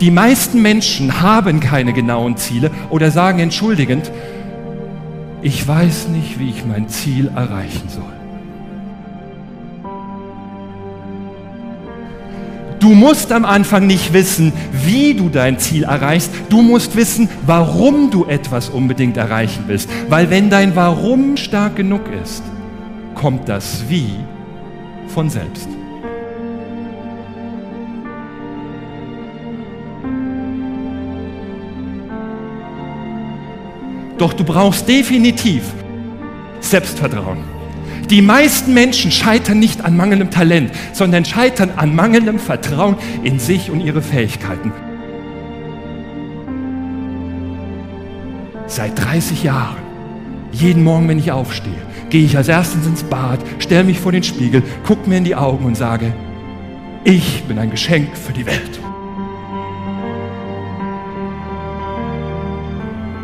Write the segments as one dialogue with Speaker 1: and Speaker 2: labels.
Speaker 1: Die meisten Menschen haben keine genauen Ziele oder sagen entschuldigend, ich weiß nicht, wie ich mein Ziel erreichen soll. Du musst am Anfang nicht wissen, wie du dein Ziel erreichst. Du musst wissen, warum du etwas unbedingt erreichen willst. Weil wenn dein Warum stark genug ist, kommt das Wie von selbst. Doch du brauchst definitiv Selbstvertrauen. Die meisten Menschen scheitern nicht an mangelndem Talent, sondern scheitern an mangelndem Vertrauen in sich und ihre Fähigkeiten. Seit 30 Jahren, jeden Morgen, wenn ich aufstehe, gehe ich als erstes ins Bad, stelle mich vor den Spiegel, gucke mir in die Augen und sage, ich bin ein Geschenk für die Welt.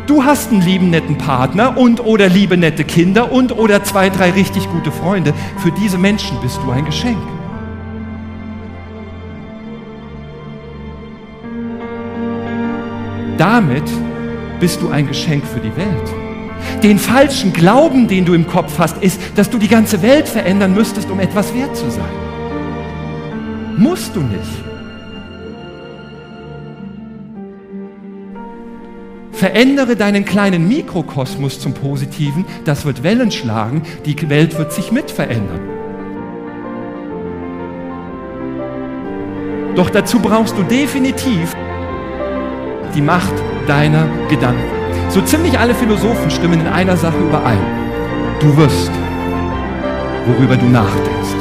Speaker 1: Du hast einen lieben, netten Partner und oder liebe, nette Kinder und oder zwei, drei richtig gute Freunde. Für diese Menschen bist du ein Geschenk. Damit bist du ein Geschenk für die Welt. Den falschen Glauben, den du im Kopf hast, ist, dass du die ganze Welt verändern müsstest, um etwas wert zu sein. Musst du nicht. Verändere deinen kleinen Mikrokosmos zum Positiven, das wird Wellen schlagen, die Welt wird sich mit verändern. Doch dazu brauchst du definitiv die Macht deiner Gedanken. So ziemlich alle Philosophen stimmen in einer Sache überein. Du wirst, worüber du nachdenkst.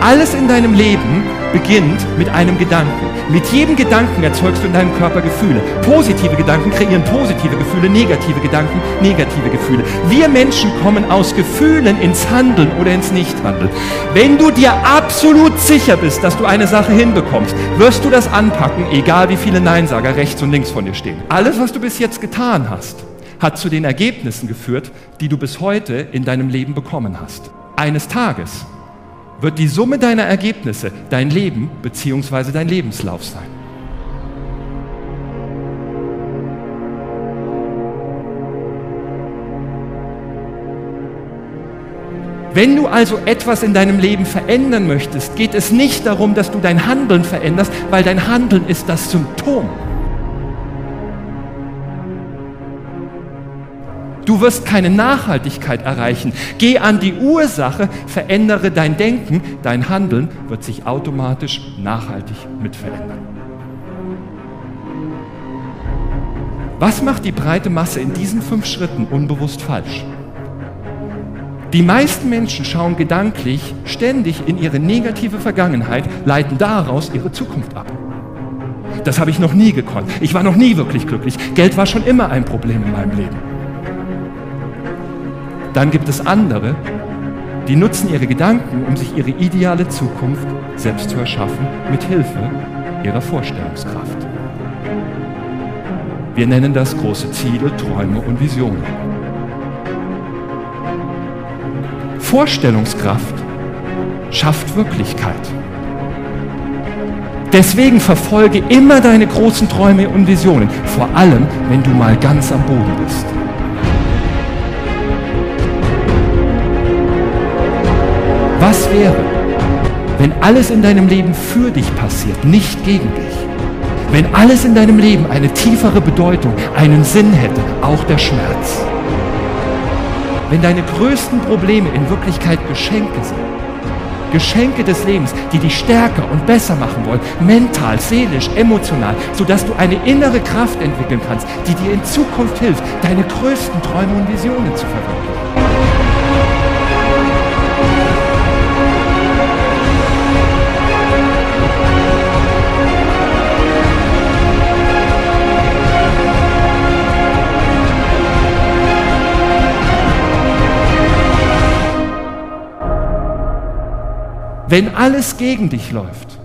Speaker 1: Alles in deinem Leben beginnt mit einem Gedanken. Mit jedem Gedanken erzeugst du in deinem Körper Gefühle. Positive Gedanken kreieren positive Gefühle, negative Gedanken negative Gefühle. Wir Menschen kommen aus Gefühlen ins Handeln oder ins Nichthandeln. Wenn du dir absolut sicher bist, dass du eine Sache hinbekommst, wirst du das anpacken, egal wie viele Neinsager rechts und links von dir stehen. Alles, was du bis jetzt getan hast, hat zu den Ergebnissen geführt, die du bis heute in deinem Leben bekommen hast. Eines Tages wird die Summe deiner Ergebnisse dein Leben bzw. dein Lebenslauf sein. Wenn du also etwas in deinem Leben verändern möchtest, geht es nicht darum, dass du dein Handeln veränderst, weil dein Handeln ist das Symptom. Du wirst keine Nachhaltigkeit erreichen. Geh an die Ursache, verändere dein Denken, dein Handeln wird sich automatisch nachhaltig mit verändern. Was macht die breite Masse in diesen fünf Schritten unbewusst falsch? Die meisten Menschen schauen gedanklich ständig in ihre negative Vergangenheit, leiten daraus ihre Zukunft ab. Das habe ich noch nie gekonnt. Ich war noch nie wirklich glücklich. Geld war schon immer ein Problem in meinem Leben. Dann gibt es andere, die nutzen ihre Gedanken, um sich ihre ideale Zukunft selbst zu erschaffen, mit Hilfe ihrer Vorstellungskraft. Wir nennen das große Ziele, Träume und Visionen. Vorstellungskraft schafft Wirklichkeit. Deswegen verfolge immer deine großen Träume und Visionen, vor allem wenn du mal ganz am Boden bist. Was wäre, wenn alles in deinem Leben für dich passiert, nicht gegen dich? Wenn alles in deinem Leben eine tiefere Bedeutung, einen Sinn hätte, auch der Schmerz? Wenn deine größten Probleme in Wirklichkeit Geschenke sind, Geschenke des Lebens, die dich stärker und besser machen wollen, mental, seelisch, emotional, sodass du eine innere Kraft entwickeln kannst, die dir in Zukunft hilft, deine größten Träume und Visionen zu verwirklichen. Wenn alles gegen dich läuft,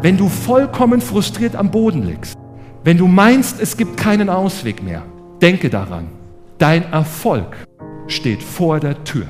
Speaker 1: wenn du vollkommen frustriert am Boden liegst, wenn du meinst, es gibt keinen Ausweg mehr, denke daran, dein Erfolg steht vor der Tür.